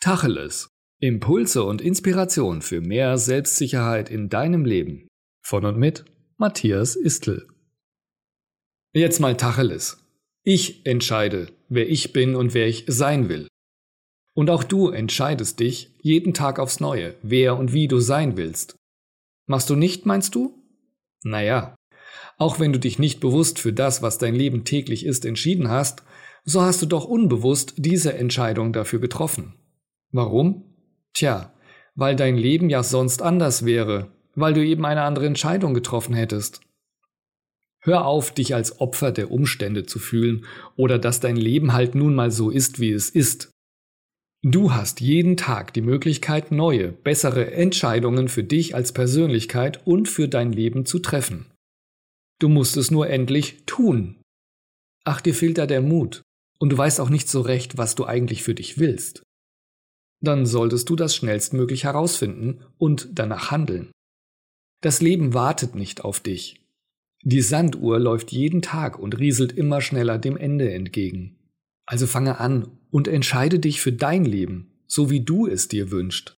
Tacheles. Impulse und Inspiration für mehr Selbstsicherheit in deinem Leben. Von und mit Matthias Istl. Jetzt mal Tacheles. Ich entscheide, wer ich bin und wer ich sein will. Und auch du entscheidest dich jeden Tag aufs Neue, wer und wie du sein willst. Machst du nicht, meinst du? Naja, auch wenn du dich nicht bewusst für das, was dein Leben täglich ist, entschieden hast, so hast du doch unbewusst diese Entscheidung dafür getroffen. Warum? Tja, weil dein Leben ja sonst anders wäre, weil du eben eine andere Entscheidung getroffen hättest. Hör auf, dich als Opfer der Umstände zu fühlen oder dass dein Leben halt nun mal so ist, wie es ist. Du hast jeden Tag die Möglichkeit, neue, bessere Entscheidungen für dich als Persönlichkeit und für dein Leben zu treffen. Du musst es nur endlich tun. Ach, dir fehlt da der Mut und du weißt auch nicht so recht, was du eigentlich für dich willst dann solltest du das schnellstmöglich herausfinden und danach handeln. Das Leben wartet nicht auf dich. Die Sanduhr läuft jeden Tag und rieselt immer schneller dem Ende entgegen. Also fange an und entscheide dich für dein Leben, so wie du es dir wünschst.